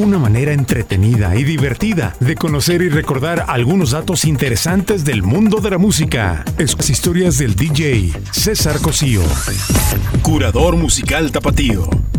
una manera entretenida y divertida de conocer y recordar algunos datos interesantes del mundo de la música. Es las historias del DJ César Cosío, curador musical tapatío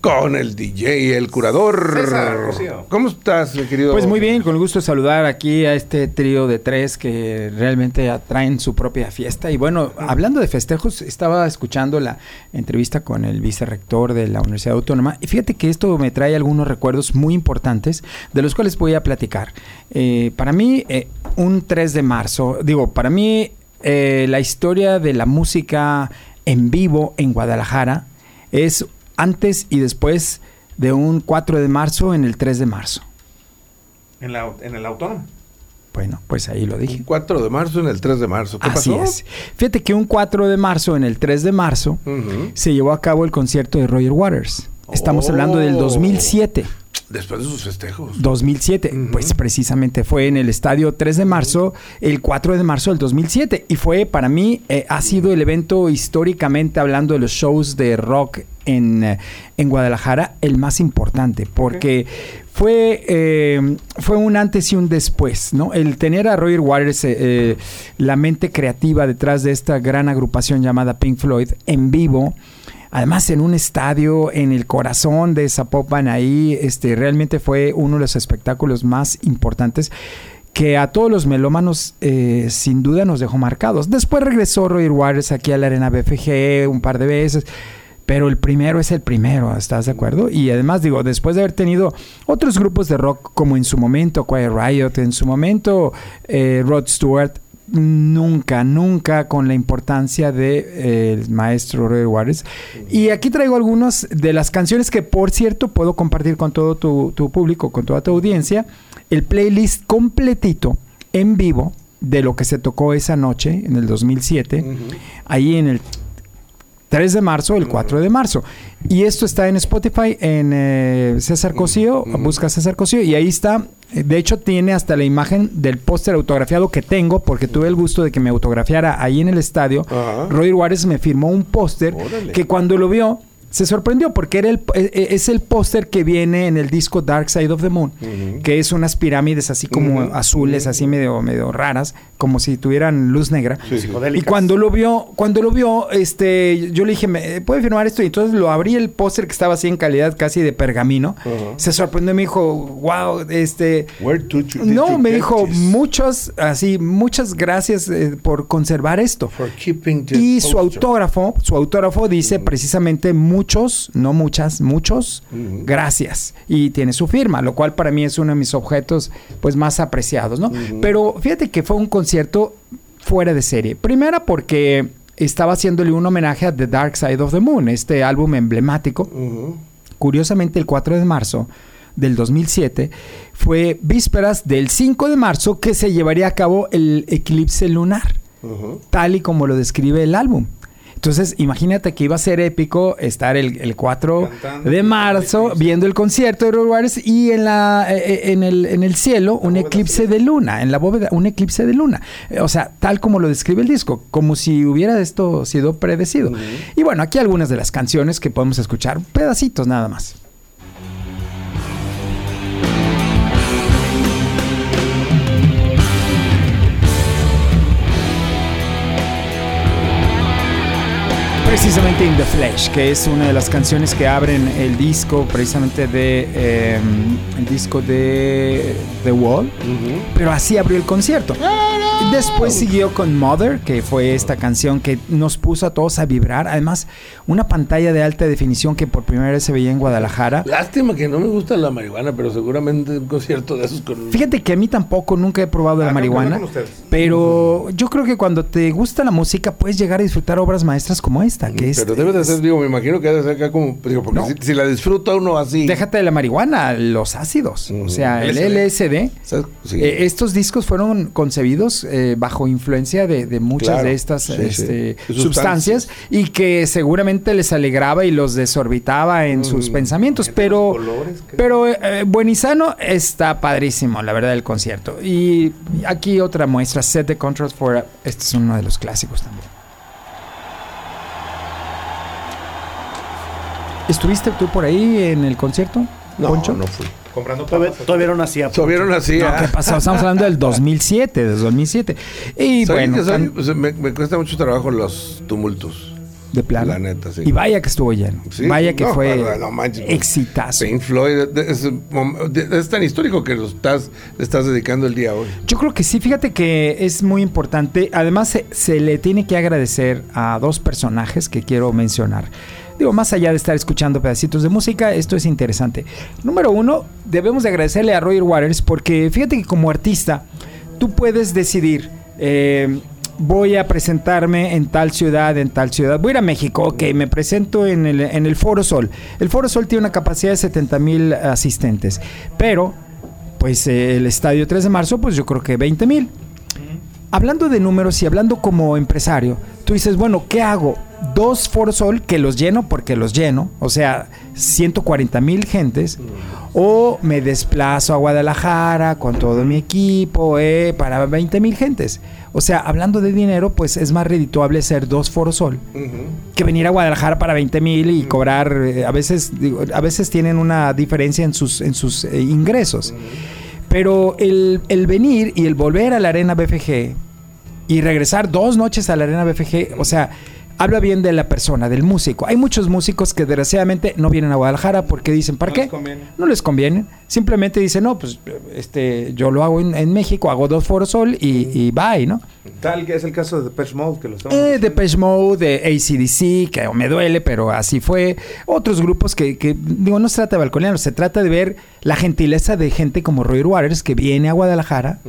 con el DJ, el curador. César, ¿Cómo estás, mi querido? Pues muy bien, con el gusto de saludar aquí a este trío de tres que realmente atraen su propia fiesta. Y bueno, hablando de festejos, estaba escuchando la entrevista con el vicerrector de la Universidad Autónoma y fíjate que esto me trae algunos recuerdos muy importantes de los cuales voy a platicar. Eh, para mí, eh, un 3 de marzo, digo, para mí eh, la historia de la música en vivo en Guadalajara es antes y después de un 4 de marzo en el 3 de marzo. ¿En, la, en el autónomo? Bueno, pues ahí lo dije. Un 4 de marzo en el 3 de marzo. ¿Qué Así es. Fíjate que un 4 de marzo en el 3 de marzo se llevó a cabo el concierto de Roger Waters. Estamos hablando del 2007. Después de sus festejos. 2007, pues precisamente fue en el estadio 3 de marzo, el 4 de marzo del 2007. Y fue para mí, eh, ha sido el evento históricamente hablando de los shows de rock en, eh, en Guadalajara, el más importante, porque fue, eh, fue un antes y un después, ¿no? El tener a Roger Waters, la mente creativa detrás de esta gran agrupación llamada Pink Floyd, en vivo Además, en un estadio, en el corazón de Zapopan, ahí este, realmente fue uno de los espectáculos más importantes que a todos los melómanos eh, sin duda nos dejó marcados. Después regresó Roger Waters aquí a la Arena BFG un par de veces, pero el primero es el primero, ¿estás de acuerdo? Y además digo, después de haber tenido otros grupos de rock como en su momento Quiet Riot, en su momento eh, Rod Stewart, nunca, nunca con la importancia del de, eh, maestro Roy Waters. Y aquí traigo algunas de las canciones que, por cierto, puedo compartir con todo tu, público, con toda tu audiencia. El playlist completito, en vivo, de lo que se tocó esa noche, en el 2007, ahí en el 3 de marzo, el 4 de marzo. Y esto está en Spotify, en eh, César Cosío, busca César Cosío y ahí está. De hecho, tiene hasta la imagen del póster autografiado que tengo, porque tuve el gusto de que me autografiara ahí en el estadio. Roy Juárez me firmó un póster que cuando lo vio, se sorprendió porque era el, e, e, es el póster que viene en el disco Dark Side of the Moon, que es unas pirámides así como azules, así medio, medio raras, como si tuvieran luz negra. y cuando lo vio, cuando lo vio, este, yo le dije, ¿me puede firmar esto? Y entonces lo abrí el póster que estaba así en calidad casi de pergamino. Se sorprendió y me dijo, wow, este. no, me dijo, muchas, así, muchas gracias eh, por conservar esto. y su autógrafo, su autógrafo dice precisamente muchos, no muchas, muchos, gracias. Y tiene su firma, lo cual para mí es uno de mis objetos pues más apreciados, ¿no? Pero fíjate que fue un concierto fuera de serie. Primera porque estaba haciéndole un homenaje a The Dark Side of the Moon, este álbum emblemático. Curiosamente, el 4 de marzo del 2007 fue vísperas del 5 de marzo que se llevaría a cabo el eclipse lunar, tal y como lo describe el álbum. Entonces, imagínate que iba a ser épico estar el, 4 de marzo viendo el concierto de Robert y en, la, eh, eh, en, el, en el cielo un eclipse de luna, en la bóveda un eclipse de luna. O sea, tal como lo describe el disco, como si hubiera esto sido predecido. Y bueno, aquí algunas de las canciones que podemos escuchar, pedacitos nada más. Precisamente In the Flesh, que es una de las canciones que abren el disco, precisamente de em, el disco de The Wall, pero así abrió el concierto. Después siguió con Mother, que fue esta canción que nos puso a todos a vibrar. Además, una pantalla de alta definición que por primera vez se veía en Guadalajara. Lástima que no me gusta la marihuana, pero seguramente un concierto de esos con... Fíjate que a mí tampoco nunca he probado la ah, marihuana, pero yo creo que cuando te gusta la música puedes llegar a disfrutar obras maestras como esta, que Pero debe de ser, digo, me imagino que debe ser acá como, digo, porque si, la disfruta uno así... Déjate de la marihuana, los ácidos, o sea, el LSD. Eh, estos discos fueron concebidos eh, bajo influencia de, muchas de estas este, sustancias y que seguramente les alegraba y los desorbitaba en sus mm. pensamientos. Pero, pero eh, Buenizano está padrísimo, la verdad, el concierto. Y aquí otra muestra, Set the Controls for... Este es uno de los clásicos también. ¿Estuviste tú por ahí en el concierto? No, Poncho? no fui. Comprando papas. todavía no nacía. Todavía no nací. No, ah. ¿qué pasó? Estamos hablando del 2007, del 2007. Y ¿Sabes bueno, que soy? tan- Pues, me, me cuesta mucho trabajo los tumultos. de plano. La neta, sí. Y vaya que estuvo lleno. Sí, vaya que no, fue no, no manches. exitazo. Pink Floyd es, es tan histórico que lo estás, estás dedicando el día hoy. Yo creo que sí, fíjate que es muy importante. Además, se, se le tiene que agradecer a dos personajes que quiero mencionar. Digo, más allá de estar escuchando pedacitos de música, esto es interesante. Número uno, debemos de agradecerle a Roger Waters porque fíjate que como artista, tú puedes decidir, eh, voy a presentarme en tal ciudad, en tal ciudad. Voy a ir a México, ok, me presento en el, en el Foro Sol. El Foro Sol tiene una capacidad de 70 mil asistentes, pero pues el estadio 3 de marzo, pues yo creo que 20 mil. Hablando de números y hablando como empresario, tú dices, bueno, ¿qué hago? Dos Foro Sol que los lleno porque los lleno, o sea, 140 mil gentes, o me desplazo a Guadalajara con todo mi equipo eh, para 20 mil gentes. O sea, hablando de dinero, pues es más redituable ser dos Foro Sol que venir a Guadalajara para 20 mil y cobrar, eh, a veces, digo, a veces tienen una diferencia en sus, en sus eh, ingresos. Pero el, el venir y el volver a la arena BFG y regresar dos noches a la arena BFG, o sea, habla bien de la persona, del músico. Hay muchos músicos que desgraciadamente no vienen a Guadalajara porque dicen, ¿para No qué? les. No les conviene. Simplemente dicen, no, pues este, yo lo hago en, en México, hago dos foros sol y, y bye, ¿no? Tal que es el caso de Depeche Mode, que lo estamos Eh. Depeche Mode, de ACDC, que me duele, pero así fue. Otros grupos que, que, digo, no se trata de balconear, se trata de ver la gentileza de gente como Roy Waters que viene a Guadalajara,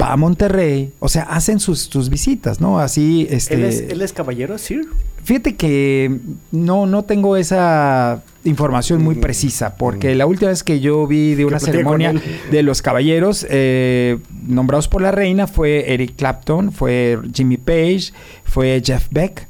va a Monterrey, o sea, hacen sus, sus visitas, ¿no? Así, este... ¿Él, es, él es caballero, Sir? Fíjate que no, no tengo esa información muy precisa, porque la última vez que yo vi de una ceremonia de los caballeros eh, nombrados por la reina fue Eric Clapton, fue Jimmy Page, fue Jeff Beck.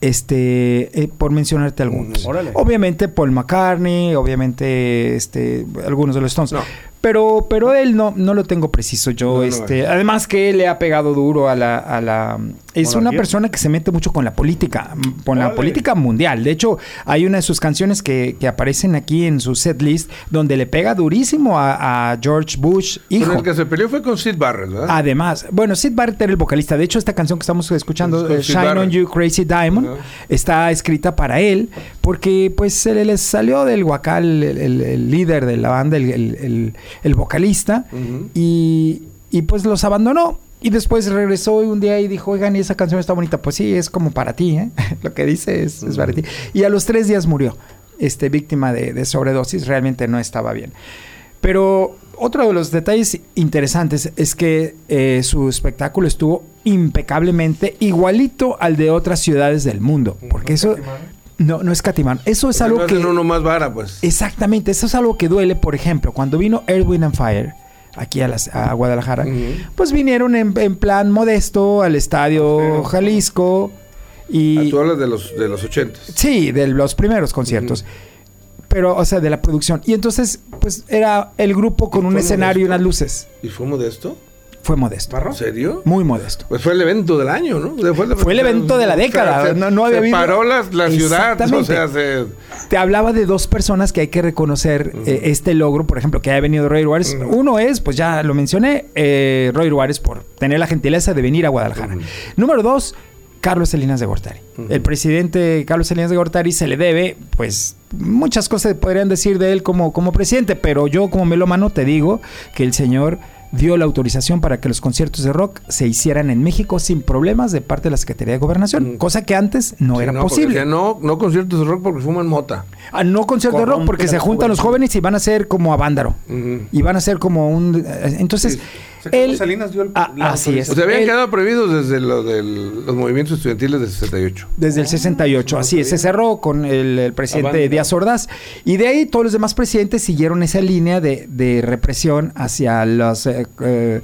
Este, eh, por mencionarte algunos. Órale. Obviamente Paul McCartney, obviamente este, algunos de los Stones. No. Pero, pero él no, no lo tengo preciso. Yo, No, no, este, además que él le ha pegado duro a la, a la es una persona que se mete mucho con la política, con la política mundial. De hecho, hay una de sus canciones que, que aparecen aquí en su set list donde le pega durísimo a, a George Bush, hijo. el que se peleó fue con Sid Barrett, ¿verdad? Además, bueno, Sid Barrett era el vocalista. De hecho, esta canción que estamos escuchando, Es eh, Shine on. You Crazy Diamond, está escrita para él porque pues se le, salió del guacal el, el- el líder de la banda, el, el- el- vocalista, y, y, pues los abandonó. Y después regresó un día y dijo, oigan, y esa canción está bonita. Pues sí, es como para ti, ¿eh? Lo que dice es, es para ti. Y a los tres días murió, este, víctima de, de sobredosis. Realmente no estaba bien. Pero otro de los detalles interesantes es que eh, su espectáculo estuvo impecablemente igualito al de otras ciudades del mundo. Porque eso no, no es catimán. Eso es algo no que... uno más vara, pues. Exactamente, eso es algo que duele. Por ejemplo, cuando vino Earth, Wind and Fire aquí a, las- a Guadalajara, pues vinieron en, en plan modesto al estadio Pero- Jalisco y... Tú hablas de los, de los ochentas. Sí, de los primeros conciertos. Pero, o sea, de la producción. Y entonces, pues era el grupo con un ¿Fue escenario y unas luces. ¿Y fue modesto? Fue modesto. ¿En serio? Muy modesto. Pues fue el evento del año, ¿no? Fue el evento de la década, no- no había se paró la, la ciudad, o sea, se... Te hablaba de dos personas que hay que reconocer eh, este logro, por ejemplo, que ha venido Roy Juárez. Uno es, pues ya lo mencioné, eh, Roy Juárez por tener la gentileza de venir a Guadalajara. Número dos, Carlos Salinas de Gortari. El presidente Carlos Salinas de Gortari se le debe, pues, muchas cosas podrían decir de él como, como presidente, pero yo como melómano te digo que el señor dio la autorización para que los conciertos de rock se hicieran en México sin problemas de parte de la Secretaría de Gobernación, Ujú. cosa que antes no Sí, era posible. no, no conciertos de rock porque fuman mota. Ah, no concierto de rock porque se juntan los jóvenes y van a ser como a Vándaro. Y van a ser como un... eh, Entonces, Sí. Él... Salinas dio el- Ah, la así es. O sea, habían quedado prohibidos desde lo del- los movimientos estudiantiles del 68. Desde el 68, así es, se cerró con el, el presidente. Díaz Ordaz. Y de ahí todos los demás presidentes siguieron esa línea de, de represión hacia las eh, eh,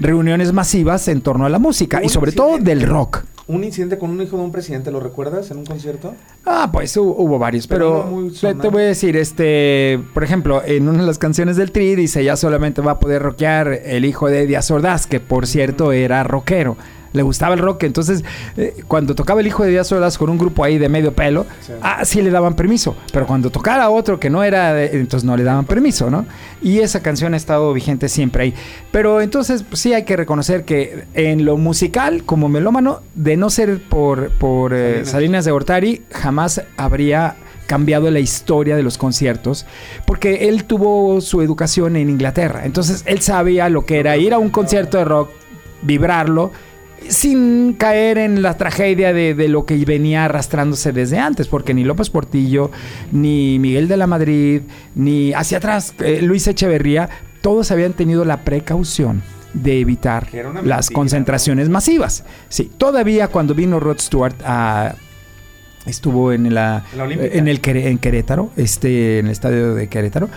reuniones masivas en torno a la música y sobre sí, todo del rock. Un incidente con un hijo de un presidente, ¿lo recuerdas en un concierto? Ah, pues hu- hubo varios, Pero te- voy a decir, este, por ejemplo, en una de las canciones del Tri dice ya solamente va a poder rockear el hijo de Díaz Ordaz, que por cierto era rockero. Le gustaba el rock. Entonces, eh, cuando tocaba el hijo de Díaz Ordaz con un grupo ahí de medio pelo, ah, sí le daban permiso. Pero cuando tocara otro que no era, de- entonces no le daban permiso, ¿no? Y esa canción ha estado vigente siempre ahí. Pero entonces pues, sí hay que reconocer que en lo musical, como melómano, de no ser por, por eh, Salinas. Salinas de Gortari, jamás habría cambiado la historia de los conciertos, porque él tuvo su educación en Inglaterra, entonces él sabía lo que era ir a un concierto de rock, vibrarlo, sin caer en la tragedia de, de lo que venía arrastrándose desde antes, porque ni López Portillo, ni Miguel de la Madrid, ni hacia atrás eh, Luis Echeverría, todos habían tenido la precaución de evitar las concentraciones masivas. Sí, todavía cuando vino Rod Stewart a estuvo en la, la en el en Querétaro, este en el estadio de Querétaro.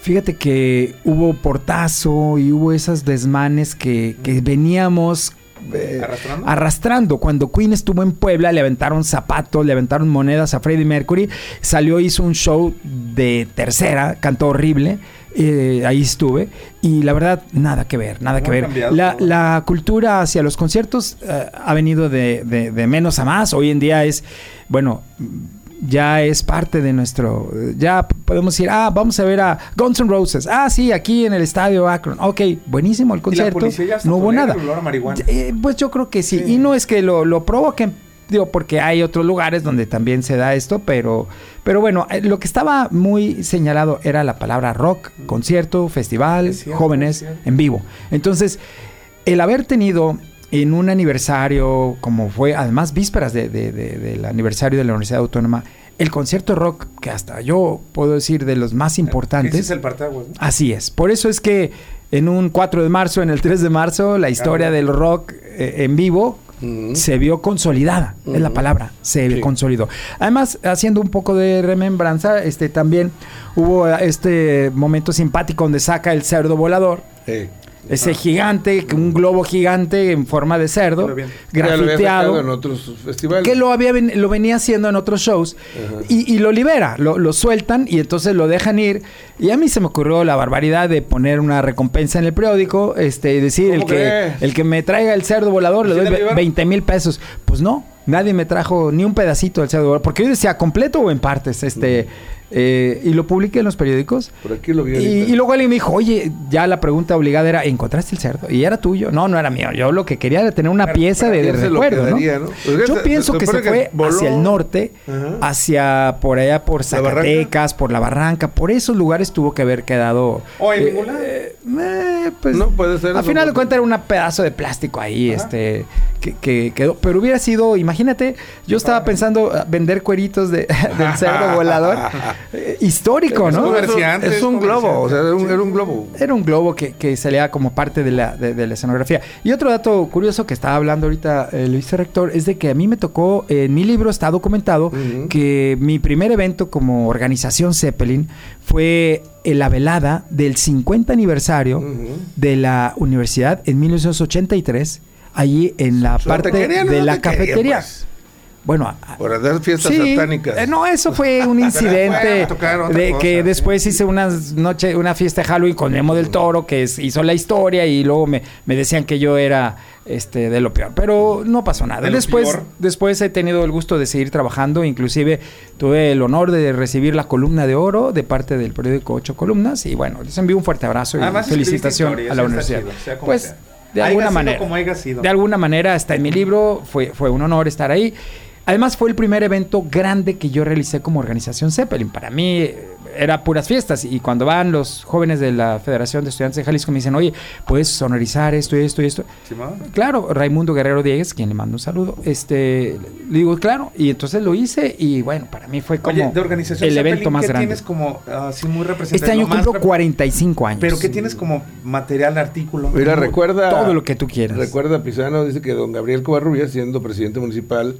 Fíjate que hubo portazo y hubo esas desmanes que, que veníamos eh, ¿Arrastrando? arrastrando. Cuando Queen estuvo en Puebla, le aventaron zapatos, le aventaron monedas a Freddie Mercury. Salió, hizo un show de tercera, cantó horrible. eh, ahí estuve. Y la verdad, nada que ver, nada ¿Cómo que ver. cambiado La, la cultura hacia los conciertos eh, ha venido de, de- de menos a más. Hoy en día es, bueno, ya es parte de nuestro. Ya podemos decir, ah, vamos a ver a Guns N' Roses. Ah, sí, aquí en el estadio Akron. Ok, buenísimo el Y la concierto. No hubo nada. Eh, pues yo creo que sí. Sí. Y no es que lo, lo provoquen, digo, porque hay otros lugares donde también se da esto, pero, pero bueno, eh, lo que estaba muy señalado era la palabra rock, concierto, festival, cierto, jóvenes, en vivo. Entonces, el haber tenido en un aniversario, como fue, además vísperas de- de- de- del aniversario de la Universidad Autónoma, el concierto rock, que hasta yo puedo decir de los más importantes. Ese es el partaguas, ¿no? Así es. Por eso es que en un 4 de marzo, en el 3 de marzo, la historia Claro. del rock eh, en vivo se vio consolidada, es la palabra, se Sí. consolidó. Además, haciendo un poco de remembranza, este también hubo eh, este momento simpático donde saca el cerdo volador, Eh, ese gigante, un globo gigante en forma de cerdo, lo grafiteado en otros festivales. que lo había ven- lo venía haciendo en otros shows y, y lo libera, lo, lo sueltan y entonces lo dejan ir. Y a mí se me ocurrió la barbaridad de poner una recompensa en el periódico, este, y decir el ¿Cómo que, crees? el que me traiga el cerdo volador le ¿Sí doy la ve- llevaron? 20 mil pesos. Pues no, nadie me trajo ni un pedacito del cerdo volador, porque yo decía completo o en partes, este, eh, y lo publiqué en los periódicos. Por aquí lo vi. Y, luego alguien me dijo, oye, ya la pregunta obligada era, ¿encontraste el cerdo? Y era tuyo. No, no era mío. Yo lo que quería era tener una Pero- pieza de, de ¿quién se lo recuerdo, ¿no? quedaría, no? Pues Yo se- pienso se que se fue voló. hacia el norte, Ajá. hacia por allá por. Zacatecas, por la Barranca. Por esos lugares tuvo que haber quedado... O en eh, ningún lado. eh, eh, pues, No, puede ser A eso, final de cuentas era un pedazo de plástico ahí, Ajá. este, que, que quedó. Pero hubiera sido, imagínate, yo estaba pensando vender cueritos de, del cerdo volador. Eh, histórico, ¿no? Es un globo, o sea, era un, era un globo. Era un globo que, que salía como parte de la, de, de la escenografía. Y otro dato curioso que estaba hablando ahorita eh, Luis Rector es de que a mí me tocó, eh, en mi libro está documentado que mi primer evento como organización Zeppelin fue en la velada del 50 aniversario de la universidad en 1983, allí en la parte de la cafetería. pues. Bueno, a- Por hacer fiestas Sí, satánicas. eh, no, eso fue un Bueno, incidente otra de cosa, que después hice unas noche, una fiesta de Halloween con Memo del Toro que es- hizo la historia y luego me, me decían que yo era este de lo peor, pero no pasó nada. De Después, peor. después he tenido el gusto de seguir trabajando, inclusive tuve el honor de recibir la columna de oro de parte del periódico Ocho Columnas y bueno, les envío un fuerte abrazo y Además, felicitación historia, a la universidad. chido, sea como pues sea. de alguna manera. como. De alguna manera está en mi libro, fue, fue un honor estar ahí. Además fue el primer evento grande que yo realicé como organización Zeppelin. Para mí eh, era puras fiestas y cuando van los jóvenes de la Federación de Estudiantes de Jalisco me dicen, oye, puedes sonorizar esto y esto y esto. Claro, Raimundo Guerrero Diegues, quien le mando un saludo, este, le digo, claro, y entonces lo hice y bueno, para mí fue como Oye, de organización el Zeppelin, evento más ¿qué grande. tienes como así muy representativo? Este año cumplo rep- 45 años. Pero ¿qué tienes como material, artículo? Mira, recuerda. Todo lo que tú quieras. Recuerda, Pisano dice que don Gabriel Covarrubias, siendo presidente municipal,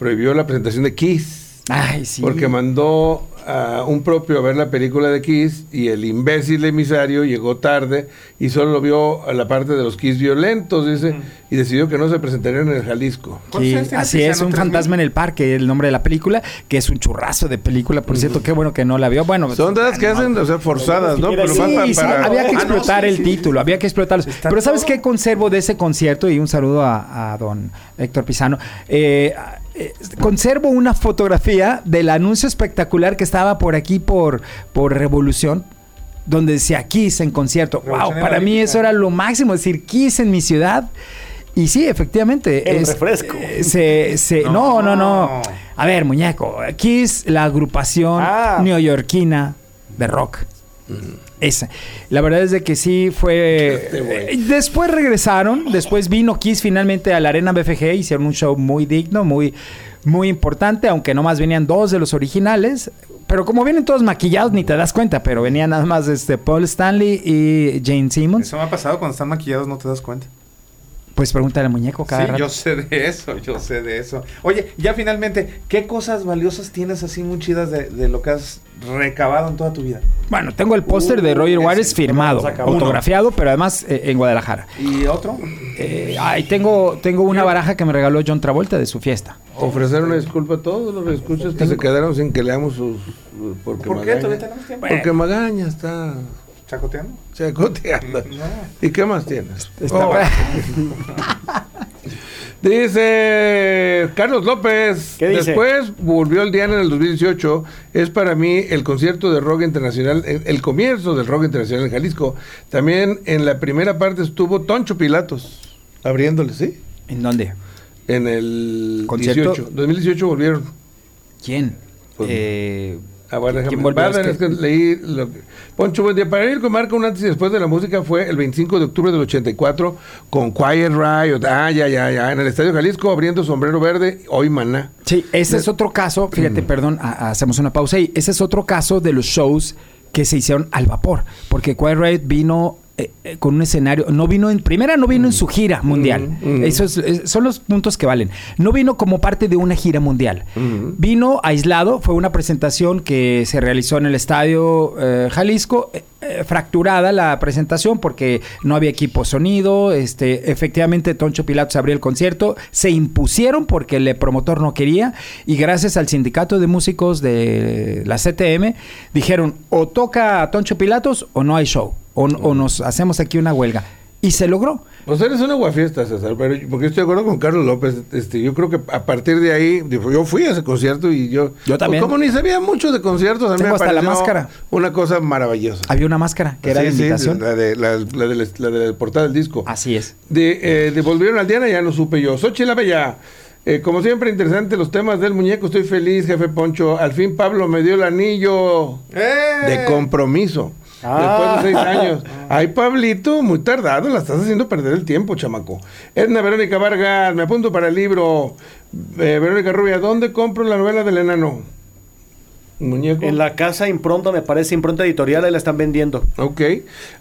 prohibió la presentación de Kiss. Ay, sí. Porque mandó a un propio a ver la película de Kiss y el imbécil emisario llegó tarde y solo vio a la parte de los Kiss violentos, dice, y decidió que no se presentarían en el Jalisco. Sí, ¿Cuántos años tiene así es, un ¿Tres fantasma en el parque, el nombre de la película, que es un churrazo de película, por cierto, qué bueno que no la vio. Bueno, Son de las que hacen, o sea, forzadas, ¿no? Pero Sí, para... había que Ah, no, explotar sí, el sí, título, había que explotarlo. Está Pero ¿sabes todo. qué conservo de ese concierto? Y un saludo a, a don Héctor Pizano. Eh, eh, conservo una fotografía del anuncio espectacular que estaba por aquí por, por Revolución. Donde decía Kiss en concierto. Wow, para mí eso era lo máximo, decir Kiss en mi ciudad. Y sí, efectivamente. El refresco. eh, se, se- no, no, no. A ver, muñeco. Kiss, la agrupación Ah. neoyorquina de rock. Esa. La verdad es de que sí fue. Este eh, Después regresaron. Después vino Kiss finalmente a la Arena BFG. Hicieron un show muy digno, muy, muy importante. Aunque nomás venían dos de los originales. Pero como vienen todos maquillados, ni te das cuenta. Pero venían nada más este, Paul Stanley y Jane Simmons. Eso me ha pasado cuando están maquillados, no te das cuenta. Pues pregúntale al muñeco cada Sí, rato. yo sé de eso, yo sé de eso. Oye, ya finalmente, ¿qué cosas valiosas tienes así muy chidas de, de lo que has recabado en toda tu vida? Bueno, tengo el póster de Uh, Roger Waters firmado, autografiado, pero además eh, en Guadalajara. ¿Y otro? Eh, ay, tengo, tengo una baraja que me regaló John Travolta de su fiesta. Ofrecer una disculpa a todos los escuchas que se quedaron sin que leamos sus... Porque ¿Por qué? Magaña- ¿Todavía tenemos tiempo? Porque Magaña está ¿Chacoteando? chacoteando. No. ¿Y qué más tienes? Está- Oh. Dice Carlos López, ¿Qué dice? después volvió el Diana en el 2018, es para mí el concierto de rock internacional, el, el comienzo del rock internacional en Jalisco. También en la primera parte estuvo Toncho Pilatos, abriéndole, ¿sí? ¿En dónde? En el ¿Concierto? 18, 2018 volvieron. ¿Quién? Pues- Eh, A ver, déjame- que- que leí lo que- Poncho, buen día. Para ir con marca un antes y después de la música fue el 25 de octubre del 84 con Quiet Riot. Ah, ya, ya, ya. En el Estadio Jalisco abriendo sombrero verde, hoy maná. sí, ese es otro caso, fíjate, perdón, a- a- hacemos una pausa ahí. Ese es otro caso de los shows que se hicieron al vapor, porque Quiet Riot vino eh, eh, con un escenario, no vino en, primera no vino en su gira mundial, Mm, mm. esos es- son los puntos que valen, no vino como parte de una gira mundial, Mm. vino aislado, fue una presentación que se realizó en el estadio eh, Jalisco, fracturada la presentación porque no había equipo sonido, este, efectivamente Toncho Pilatos abrió el concierto, se impusieron porque el promotor no quería y gracias al sindicato de músicos de la CTM dijeron o toca Toncho Pilatos o no hay show, o, o nos hacemos aquí una huelga. Y se logró. Pues eres una guafiesta, César, pero yo- porque estoy de acuerdo con Carlos López. Este, yo creo que a partir de ahí, yo fui a ese concierto y yo. Yo también. Como ni sabía mucho de conciertos, a mí Tengo me hasta la máscara. Una cosa maravillosa. Había una máscara que era Sí, la sí, invitación. la de la, la de la, la de la portada del disco. Así es. De, eh, devolvieron al Diana, ya no supe yo. Xochitl la Bella. Eh, como siempre, interesante los temas del muñeco. Estoy feliz, jefe Poncho. Al fin Pablo me dio el anillo ¡Eh! de compromiso. Ah. Después de seis años. Ay, Pablito, muy tardado. La estás haciendo perder el tiempo, chamaco. Edna Verónica Vargas, me apunto para el libro. Eh, Verónica Rubia, ¿dónde compro la novela del enano? Muñeco. En la casa impronta, me parece, impronta editorial, ahí la están vendiendo. Ok.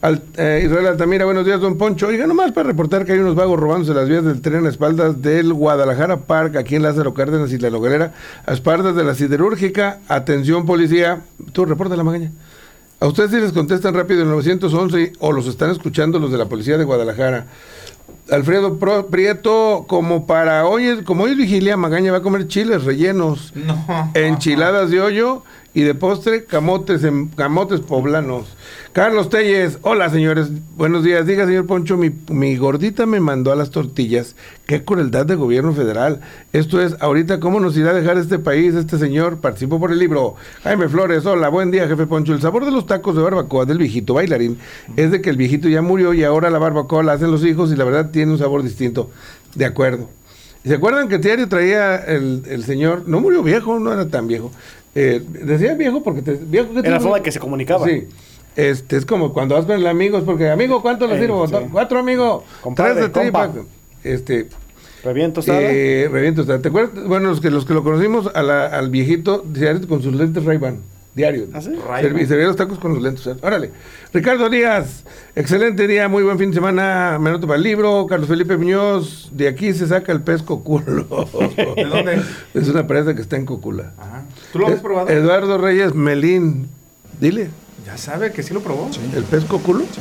Al- eh, Israel Altamira, buenos días, don Poncho. Oiga, nomás para reportar que hay unos vagos robándose las vías del tren a espaldas del Guadalajara Park, aquí en Lázaro Cárdenas y La Noguerera, a espaldas de la siderúrgica. Atención, policía. Tú, reporta la magaña. A ustedes si les contestan rápido el 911 o los están escuchando los de la policía de Guadalajara. Alfredo Prieto, como para hoy, como hoy es vigilia, Magaña va a comer chiles rellenos, No. enchiladas de hoyo y de postre camotes en camotes poblanos. Carlos Telles, hola señores, buenos días. Diga señor Poncho, mi, mi gordita me mandó a las tortillas. Qué crueldad de gobierno federal. Esto es, ahorita, ¿cómo nos irá a dejar este país este señor? Participó por el libro. Jaime Flores, hola, buen día jefe Poncho. El sabor de los tacos de barbacoa del viejito bailarín es de que el viejito ya murió y ahora la barbacoa la hacen los hijos y la verdad tiene un sabor distinto. De acuerdo. ¿Se acuerdan que diario traía el, el señor? No murió viejo, no era tan viejo. Eh, decía viejo porque te, viejo que Era la forma en que se comunicaba. Sí. Este, es como cuando vas con el amigo, es porque, amigo, ¿cuánto le Eh, sirvo? sí. Cuatro, amigo. Compadre, Tres de tripa. Este, Reviento estaba. eh, reviento está. ¿Te acuerdas? Bueno, los que, los que lo conocimos a la- al viejito, con sus lentes Ray-Ban. Diario. ¿Ah, sí? Serví- los tacos con los lentes. ¿eh? Órale. Ricardo Díaz, excelente día, muy buen fin de semana. Me anoto para el libro. Carlos Felipe Muñoz, de aquí se saca el pez coculo. ¿De dónde? Es una presa que está en Cocula. Ajá. ¿Tú lo has probado? Eduardo Reyes Melín. Dile, Ya sabe que sí lo probó. ¿el pez coculo?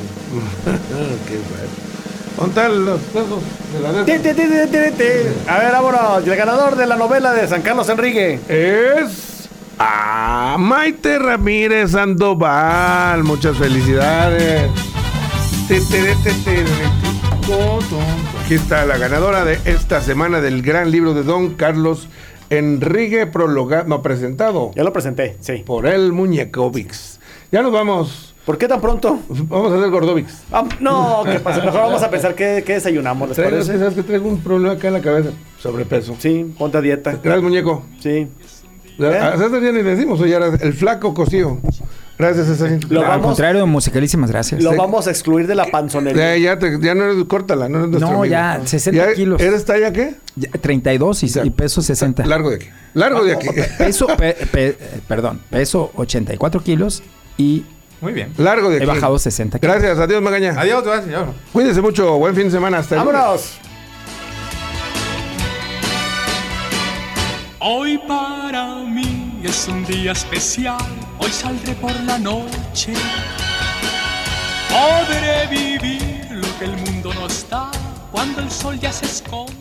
Qué bueno. ¿Dónde están los pesos de la. A ver, vámonos. El ganador de la novela de San Carlos Enrique. Es a Maite Ramírez Sandoval. Muchas felicidades. Aquí está la ganadora de esta semana del gran libro de Don Carlos Enrique prologado, no presentado Ya lo presenté, sí. por el Muñecovics. Ya nos vamos. ¿Por qué tan pronto? Vamos a hacer Gordovics. Ah, no, ¿qué pasa? Mejor vamos a pensar qué, qué desayunamos, ¿les Traigo, parece? sabes que traigo un problema acá en la cabeza. Sobrepeso. Sí, ponte a dieta. Gracias, muñeco. Sí. A César ya ni le decimos, oye, el flaco cosío. Gracias, César. Lo Al vamos- contrario, musicalísimas gracias. Lo Sí. vamos a excluir de la panzonería. Ya, ya, te- ya no eres, córtala, no eres nuestro No, amigo. ya, 60 ¿Ya kilos. ¿Eres talla qué? Ya, 32 y, y peso 60. Largo de aquí. Largo de aquí. Peso, pe- pe- eh, perdón, peso 84 kilos y Muy bien. Largo de he aquí. bajado 60 kilos. Gracias, adiós, Magaña. Adiós, gracias, señor. Cuídense mucho, buen fin de semana. Hasta el lunes. ¡Vámonos! Hoy para mí es un día especial, hoy saldré por la noche. Podré vivir lo que el mundo nos da cuando el sol ya se esconde.